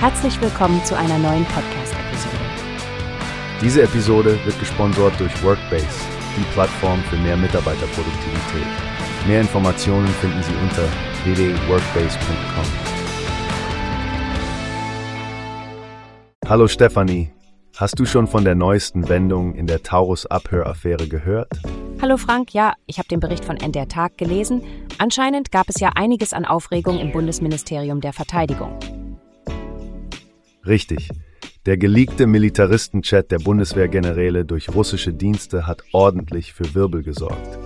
Herzlich willkommen zu einer neuen Podcast-Episode. Diese Episode wird gesponsert durch Workbase, die Plattform für mehr Mitarbeiterproduktivität. Mehr Informationen finden Sie unter www.workbase.com. Hallo Stefanie, hast du schon von der neuesten Wendung in der Taurus-Abhöraffäre gehört? Hallo Frank, ja, ich habe den Bericht von NDR Tag gelesen. Anscheinend gab es ja einiges an Aufregung im Bundesministerium der Verteidigung. Richtig. Der geleakte Militaristenchat der Bundeswehrgeneräle durch russische Dienste hat ordentlich für Wirbel gesorgt.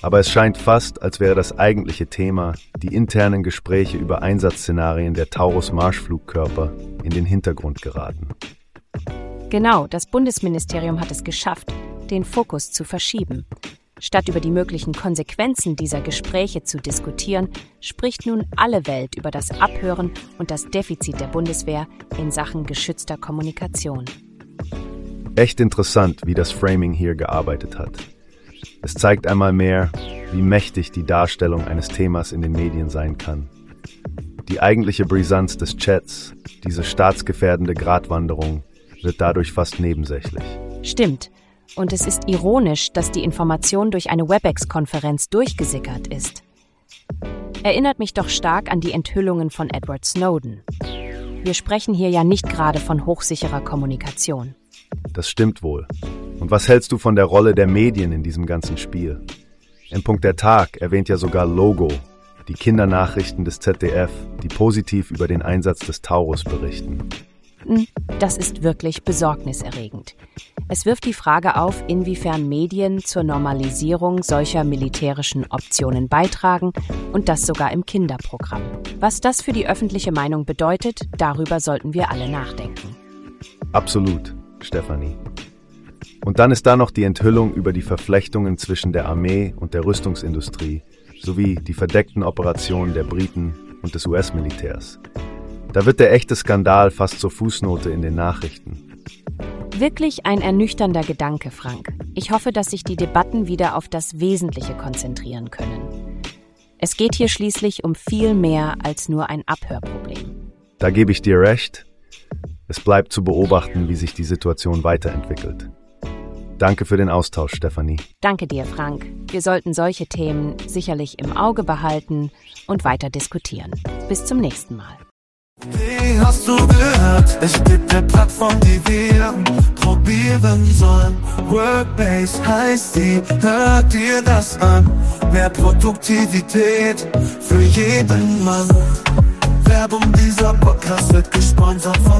Aber es scheint fast, als wäre das eigentliche Thema, die internen Gespräche über Einsatzszenarien der Taurus-Marschflugkörper, in den Hintergrund geraten. Genau, das Bundesministerium hat es geschafft, den Fokus zu verschieben. Statt über die möglichen Konsequenzen dieser Gespräche zu diskutieren, spricht nun alle Welt über das Abhören und das Defizit der Bundeswehr in Sachen geschützter Kommunikation. Echt interessant, wie das Framing hier gearbeitet hat. Es zeigt einmal mehr, wie mächtig die Darstellung eines Themas in den Medien sein kann. Die eigentliche Brisanz des Chats, diese staatsgefährdende Gratwanderung, wird dadurch fast nebensächlich. Stimmt. Und es ist ironisch, dass die Information durch eine WebEx-Konferenz durchgesickert ist. Erinnert mich doch stark an die Enthüllungen von Edward Snowden. Wir sprechen hier ja nicht gerade von hochsicherer Kommunikation. Das stimmt wohl. Und was hältst du von der Rolle der Medien in diesem ganzen Spiel? Im Punkt der Tag erwähnt ja sogar Logo, die Kindernachrichten des ZDF, die positiv über den Einsatz des Taurus berichten. Hm, das ist wirklich besorgniserregend. Es wirft die Frage auf, inwiefern Medien zur Normalisierung solcher militärischen Optionen beitragen und das sogar im Kinderprogramm. Was das für die öffentliche Meinung bedeutet, darüber sollten wir alle nachdenken. Absolut, Stefanie. Und dann ist da noch die Enthüllung über die Verflechtungen zwischen der Armee und der Rüstungsindustrie sowie die verdeckten Operationen der Briten und des US-Militärs. Da wird der echte Skandal fast zur Fußnote in den Nachrichten. Wirklich ein ernüchternder Gedanke, Frank. Ich hoffe, dass sich die Debatten wieder auf das Wesentliche konzentrieren können. Es geht hier schließlich um viel mehr als nur ein Abhörproblem. Da gebe ich dir recht. Es bleibt zu beobachten, wie sich die Situation weiterentwickelt. Danke für den Austausch, Stefanie. Danke dir, Frank. Wir sollten solche Themen sicherlich im Auge behalten und weiter diskutieren. Bis zum nächsten Mal. Wie hast du gehört? Es gibt eine Plattform, die wir probieren sollen. Workbase heißt die, hört dir das an. Mehr Produktivität für jeden Mann. Werbung dieser Podcast wird gesponsert von